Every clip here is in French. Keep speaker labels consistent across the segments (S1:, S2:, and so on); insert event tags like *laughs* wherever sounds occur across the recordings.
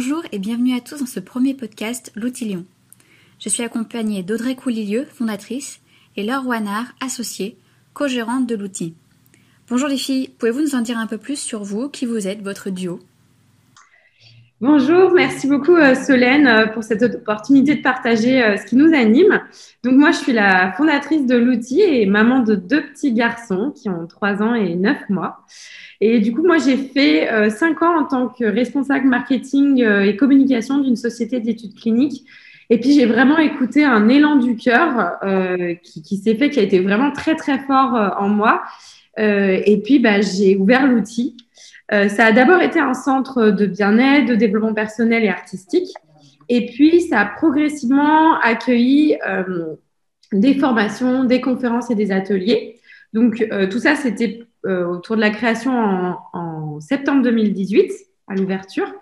S1: Bonjour et bienvenue à tous dans ce premier podcast L'Outil Lyon. Je suis accompagnée d'Audrey Coulilieu, fondatrice, et Laure Wanard, associée, co-gérante de l'outil. Bonjour les filles, pouvez-vous nous en dire un peu plus sur vous, qui vous êtes, votre duo?
S2: Bonjour, merci beaucoup euh, Solène euh, pour cette opportunité de partager euh, ce qui nous anime. Donc moi, je suis la fondatrice de l'outil et maman de deux petits garçons qui ont 3 ans et 9 mois. Et du coup, moi, j'ai fait euh, cinq ans en tant que responsable marketing et communication d'une société d'études cliniques. Et puis, j'ai vraiment écouté un élan du cœur qui, qui s'est fait, qui a été vraiment très, très fort en moi. et puis, bah, j'ai ouvert l'outil. Ça a d'abord été un centre de bien-être, de développement personnel et artistique. Et puis, ça a progressivement accueilli des formations, des conférences et des ateliers. Donc, tout ça, c'était euh, autour de la création en, septembre 2018 à l'ouverture.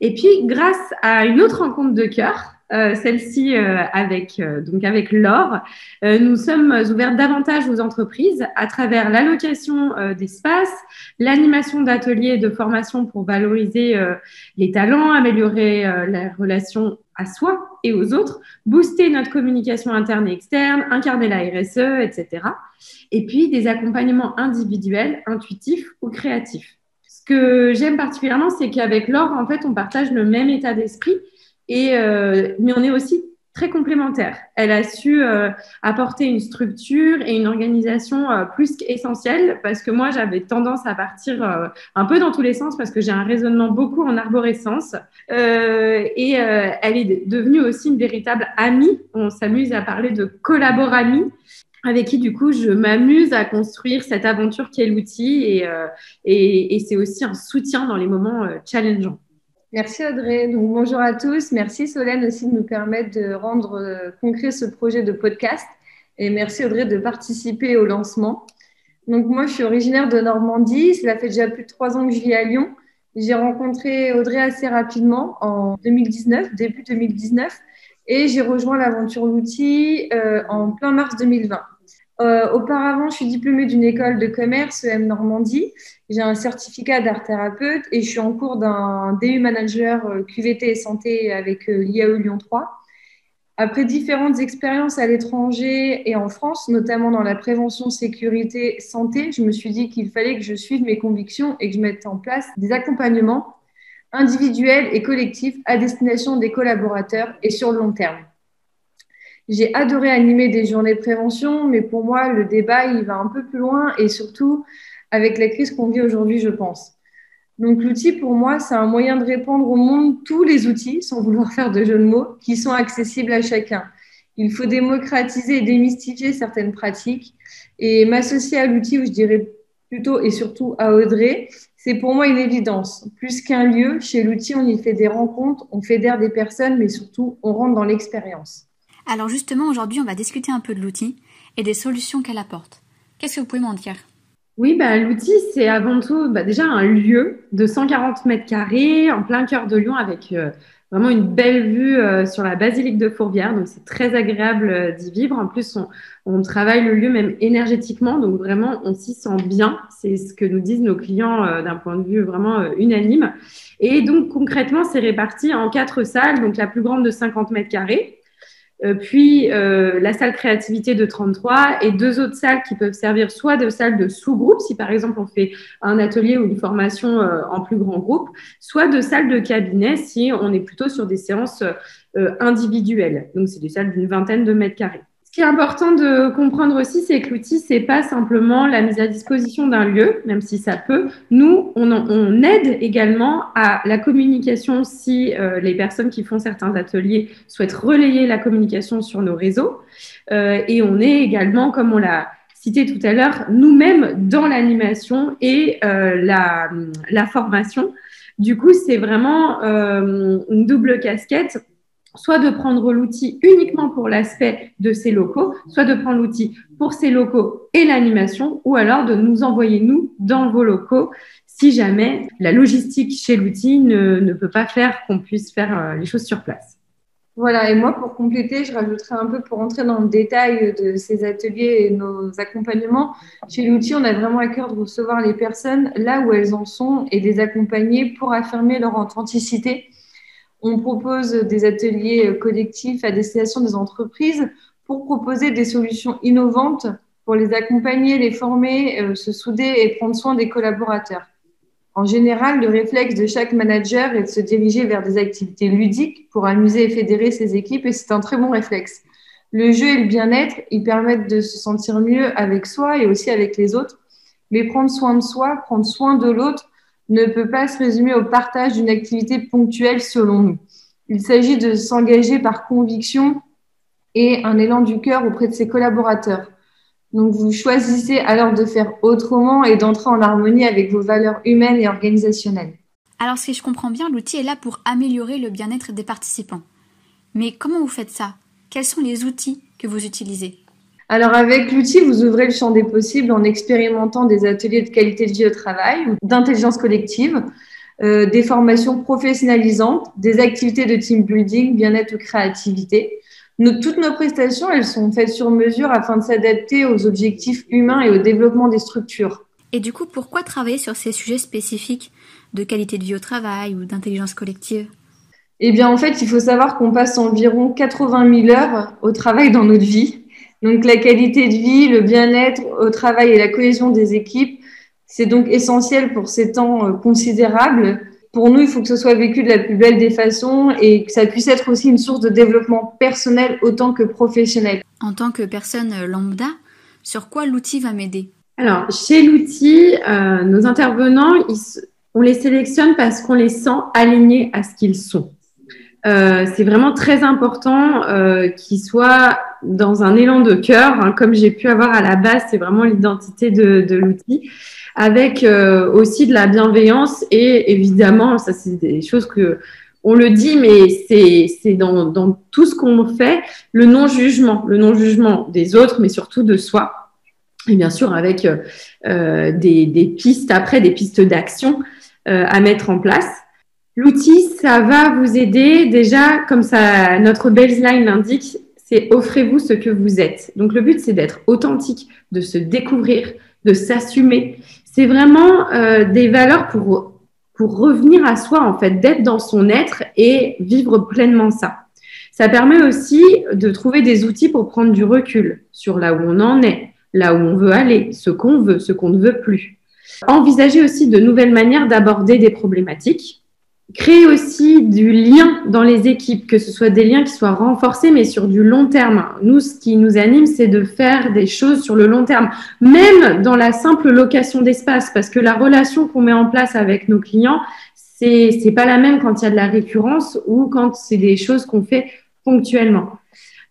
S2: Et puis, grâce à une autre rencontre de cœur, euh, celle-ci euh, avec donc avec Laure, nous sommes ouverts davantage aux entreprises à travers l'allocation d'espace, l'animation d'ateliers et de formation pour valoriser les talents, améliorer la relation à soi et aux autres, booster notre communication interne et externe, incarner la RSE, etc et puis des accompagnements individuels, intuitifs ou créatifs. Ce que j'aime particulièrement, c'est qu'avec Laure, en fait, on partage le même état d'esprit, et, euh, mais on est aussi très complémentaires. Elle a su euh, apporter une structure et une organisation euh, plus qu'essentielle parce que moi, j'avais tendance à partir un peu dans tous les sens parce que j'ai un raisonnement beaucoup en arborescence. et elle est devenue aussi une véritable amie. On s'amuse à parler de collaboramie avec qui du coup je m'amuse à construire cette aventure qui est l'outil et, euh, et, et c'est aussi un soutien dans les moments euh, challengeants.
S3: Merci Audrey. Donc, bonjour à tous. Merci Solène aussi de nous permettre de rendre euh, concret ce projet de podcast. Et merci Audrey de participer au lancement. Donc moi, je suis originaire de Normandie. Cela fait déjà plus de trois ans que je vis à Lyon. J'ai rencontré Audrey assez rapidement en 2019, début 2019, et j'ai rejoint l'aventure l'outil en plein mars 2020. Euh, auparavant, je suis diplômée d'une école de commerce EM Normandie. J'ai un certificat d'art thérapeute et je suis en cours d'un DU manager euh, QVT et santé avec euh, l'IAE Lyon 3. Après différentes expériences à l'étranger et en France, notamment dans la prévention, sécurité, santé, je me suis dit qu'il fallait que je suive mes convictions et que je mette en place des accompagnements individuels et collectifs à destination des collaborateurs et sur le long terme. J'ai adoré animer des journées de prévention, mais pour moi, le débat, il va un peu plus loin et surtout avec la crise qu'on vit aujourd'hui, je pense. Donc l'outil, pour moi, c'est un moyen de répondre au monde tous les outils, sans vouloir faire de jeu de mots, qui sont accessibles à chacun. Il faut démocratiser et démystifier certaines pratiques. Et m'associer à l'outil, ou je dirais plutôt et surtout à Audrey, c'est pour moi une évidence. Plus qu'un lieu, chez l'outil, on y fait des rencontres, on fédère des personnes, mais surtout, on rentre dans l'expérience.
S1: Alors justement, aujourd'hui, on va discuter un peu de l'outil et des solutions qu'elle apporte. Qu'est-ce que vous pouvez m'en dire?
S2: Oui, bah, l'outil, c'est avant tout bah, déjà un lieu de 140 mètres carrés en plein cœur de Lyon avec euh, vraiment une belle vue euh, sur la basilique de Fourvière. Donc, c'est très agréable euh, d'y vivre. En plus, on, on, travaille le lieu même énergétiquement. Donc, vraiment, on s'y sent bien. C'est ce que nous disent nos clients d'un point de vue vraiment unanime. Et donc, concrètement, c'est réparti en quatre salles. Donc, la plus grande de 50 mètres carrés puis euh, la salle créativité de 33 et deux autres salles qui peuvent servir soit de salles de sous-groupe, si par exemple on fait un atelier ou une formation euh, en plus grand groupe, soit de salles de cabinet si on est plutôt sur des séances individuelles. Donc c'est des salles d'une vingtaine de mètres carrés. Ce qui est important de comprendre aussi, c'est que l'outil, c'est pas simplement la mise à disposition d'un lieu, même si ça peut. Nous, on, on aide également à la communication si euh, les personnes qui font certains ateliers souhaitent relayer la communication sur nos réseaux. Euh, et on est également, comme on l'a cité tout à l'heure, nous-mêmes dans l'animation et euh, la, la, formation. Du coup, c'est vraiment euh, une double casquette soit de prendre l'outil uniquement pour l'aspect de ces locaux, soit de prendre l'outil pour ces locaux et l'animation, ou alors de nous envoyer, nous, dans vos locaux, si jamais la logistique chez l'outil ne, ne, peut pas faire qu'on puisse faire euh, les choses sur place.
S3: Voilà, et moi, pour compléter, je rajouterai un peu pour entrer dans le détail de ces ateliers et nos accompagnements. Chez l'outil, on a vraiment à cœur de recevoir les personnes là où elles en sont et les accompagner pour affirmer leur authenticité On propose des ateliers collectifs à destination des entreprises pour proposer des solutions innovantes pour les accompagner, les former, euh, se souder et prendre soin des collaborateurs. En général, le réflexe de chaque manager est de se diriger vers des activités ludiques pour amuser et fédérer ses équipes et c'est un très bon réflexe. Le jeu et le bien-être, ils permettent de se sentir mieux avec soi et aussi avec les autres. Mais prendre soin de soi, prendre soin de l'autre ne peut pas se résumer au partage d'une activité ponctuelle selon nous. Il s'agit de s'engager par conviction et un élan du cœur auprès de ses collaborateurs. Donc, vous choisissez alors de faire autrement et d'entrer en harmonie avec vos valeurs humaines et organisationnelles.
S1: Alors, si je comprends bien, l'outil est là pour améliorer le bien-être des participants. Mais comment vous faites ça? Quels sont les outils que vous utilisez?
S3: Alors avec l'outil, vous ouvrez le champ des possibles en expérimentant des ateliers de qualité de vie au travail, d'intelligence collective, euh, des formations professionnalisantes, des activités de team building, bien-être ou créativité toutes nos prestations, elles sont faites sur mesure afin de s'adapter aux objectifs humains et au développement des structures.
S1: Et du coup, pourquoi travailler sur ces sujets spécifiques de qualité de vie au travail ou d'intelligence collective?
S3: Eh bien, en fait, il faut savoir qu'on passe environ 80 000 heures au travail dans notre vie. Donc, la qualité de vie, le bien-être au travail et la cohésion des équipes, c'est donc essentiel pour ces temps euh, considérables pour nous, il faut que ce soit vécu de la plus belle des façons et que ça puisse être aussi une source de développement personnel autant que professionnel.
S1: En tant que personne lambda, sur quoi l'outil va m'aider?
S2: Alors, chez l'outil, euh, nos intervenants, on les sélectionne parce qu'on les sent alignés à ce qu'ils sont. Euh, c'est vraiment très important euh, qu'ils soient dans un élan de cœur, hein, comme j'ai pu avoir à la base, c'est vraiment l'identité de, l'outil avec euh, aussi de la bienveillance et évidemment, ça c'est des choses que on le dit, mais c'est dans, dans tout ce qu'on fait, le non-jugement, le non-jugement des autres, mais surtout de soi. Et bien sûr, avec euh, des, des, pistes après, des pistes d'action euh, à mettre en place. L'outil, ça va vous aider déjà, comme ça, notre baseline l'indique, offrez-vous ce que vous êtes. Donc le but, c'est d'être authentique, de se découvrir, de s'assumer c'est vraiment euh, des valeurs pour, pour revenir à soi, en fait, d'être dans son être et vivre pleinement ça. Ça permet aussi de trouver des outils pour prendre du recul sur là où on en est, là où on veut aller, ce qu'on veut, ce qu'on ne veut plus. Envisager aussi de nouvelles manières d'aborder des problématiques Créer aussi du lien dans les équipes, que ce soit des liens qui soient renforcés, mais sur du long terme. Nous, ce qui nous anime, c'est de faire des choses sur le long terme, même dans la simple location d'espace, parce que la relation qu'on met en place avec nos clients, c'est c'est pas la même quand il y a de la récurrence ou quand c'est des choses qu'on fait ponctuellement.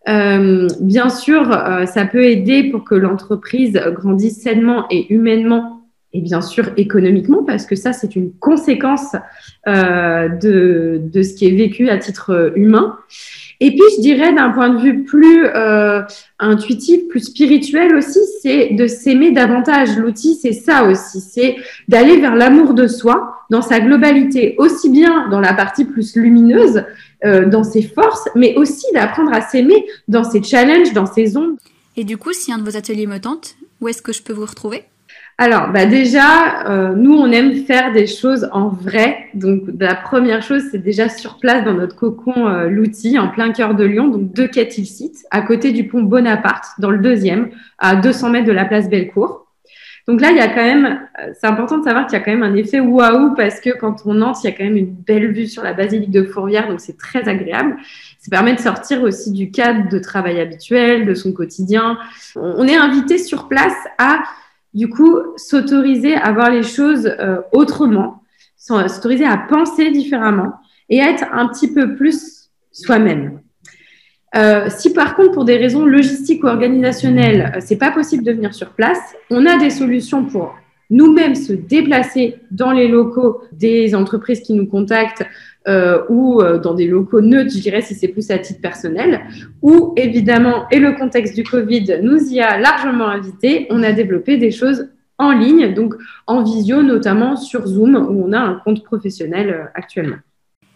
S2: Euh, bien sûr, euh, ça peut aider pour que l'entreprise grandisse sainement et humainement et bien sûr économiquement, parce que ça, c'est une conséquence euh, de, de, ce qui est vécu à titre humain. Et puis, je dirais d'un point de vue plus euh, intuitif, plus spirituel aussi, c'est de s'aimer davantage. L'outil, c'est ça aussi, c'est d'aller vers l'amour de soi dans sa globalité, aussi bien dans la partie plus lumineuse, euh, dans ses forces, mais aussi d'apprendre à s'aimer dans ses challenges, dans ses ombres.
S1: Et du coup, si un de vos ateliers me tente, où est-ce que je peux vous retrouver?
S2: Alors, bah déjà, euh, nous, on aime faire des choses en vrai. Donc, la première chose, c'est déjà sur place dans notre cocon euh, l'outil, en plein cœur de Lyon, donc deux Catil Site, à côté du pont Bonaparte, dans le deuxième, à 200 mètres de la place Bellecour. Donc là, il y a quand même, euh, c'est important de savoir qu'il y a quand même un effet waouh parce que quand on entre, il y a quand même une belle vue sur la basilique de Fourvière, donc c'est très agréable. Ça permet de sortir aussi du cadre de travail habituel, de son quotidien. On est invité sur place à du coup, s'autoriser à voir les choses euh, autrement, s'autoriser à penser différemment et être un petit peu plus soi-même. Euh, si par contre, pour des raisons logistiques ou organisationnelles, euh, c'est pas possible de venir sur place, on a des solutions pour nous-mêmes se déplacer dans les locaux des entreprises qui nous contactent euh, ou euh, dans des locaux neutres, je dirais, si c'est plus à titre personnel, ou évidemment, et le contexte du Covid nous y a largement invité, on a développé des choses en ligne, donc en visio, notamment sur Zoom, où on a un compte professionnel euh, actuellement.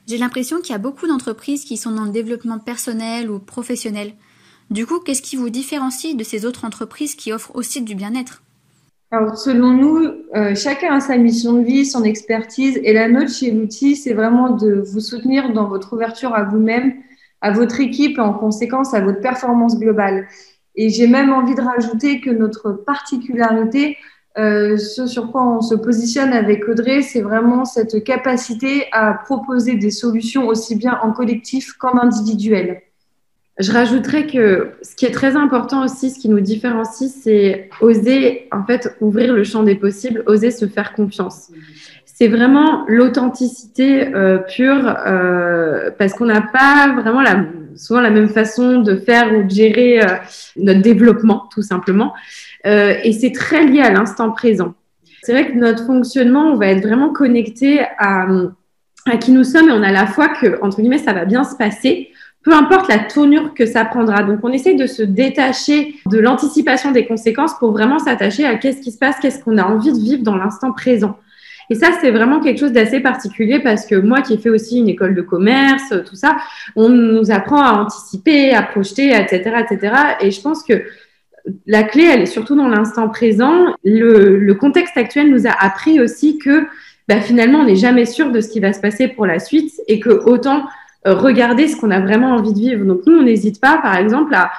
S1: J'ai l'impression qu'il y a beaucoup d'entreprises qui sont dans le développement personnel ou professionnel. Du coup, qu'est-ce qui vous différencie de ces autres entreprises qui offrent aussi du bien-être?
S3: Alors, selon nous, euh, chacun a sa mission de vie, son expertise, et la nôtre chez l'outil, c'est vraiment de vous soutenir dans votre ouverture à vous-même, à votre équipe et en conséquence à votre performance globale. Et j'ai même envie de rajouter que notre particularité, euh, ce sur quoi on se positionne avec Audrey, c'est vraiment cette capacité à proposer des solutions aussi bien en collectif qu'en individuel.
S2: Je rajouterais que ce qui est très important aussi, ce qui nous différencie, c'est oser en fait ouvrir le champ des possibles, oser se faire confiance. C'est vraiment l'authenticité euh, pure euh, parce qu'on n'a pas vraiment souvent la même façon de faire ou de gérer euh, notre développement, tout simplement. Et c'est très lié à l'instant présent. C'est vrai que notre fonctionnement, on va être vraiment connecté à, à qui nous sommes et on a la foi que, entre guillemets, ça va bien se passer peu importe la tournure que ça prendra. Donc, on essaye de se détacher de l'anticipation des conséquences pour vraiment s'attacher à qu'est-ce qui se passe, qu'est-ce qu'on a envie de vivre dans l'instant présent. Et ça, c'est vraiment quelque chose d'assez particulier parce que moi qui ai fait aussi une école de commerce, tout ça, on nous apprend à anticiper, à projeter, etc., etc. Et je pense que la clé, elle est surtout dans l'instant présent. Le, contexte actuel nous a appris aussi que bah, finalement, on n'est jamais sûr de ce qui va se passer pour la suite et que autant regarder ce qu'on a vraiment envie de vivre. Donc nous, on n'hésite pas, par exemple, à,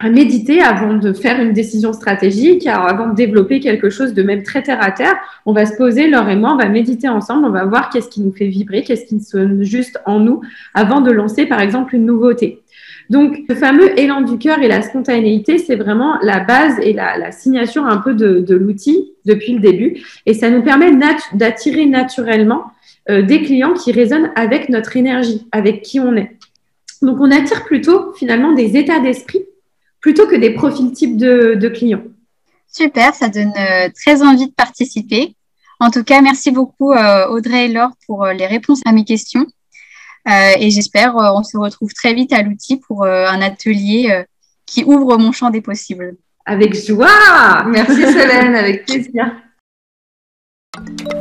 S2: à méditer avant de faire une décision stratégique, avant de développer quelque chose de même très terre à terre. On va se poser, Laure et moi, on va méditer ensemble, on va voir qu'est-ce qui nous fait vibrer, qu'est-ce qui sonne juste en nous avant de lancer, par exemple, une nouveauté. Donc, le fameux élan du cœur et la spontanéité, c'est vraiment la base et la, la signature un peu de, de l'outil depuis le début. Et ça nous permet d'attirer naturellement euh, des clients qui résonnent avec notre énergie, avec qui on est. Donc, on attire plutôt finalement des états d'esprit plutôt que des profils types de, clients.
S1: Super, ça donne euh, très envie de participer. En tout cas, merci beaucoup euh, Audrey et Laure pour les réponses à mes questions. et j'espère on se retrouve très vite à l'outil pour un atelier qui ouvre mon champ des possibles.
S2: Avec joie.
S3: Merci Solène, avec plaisir. *laughs*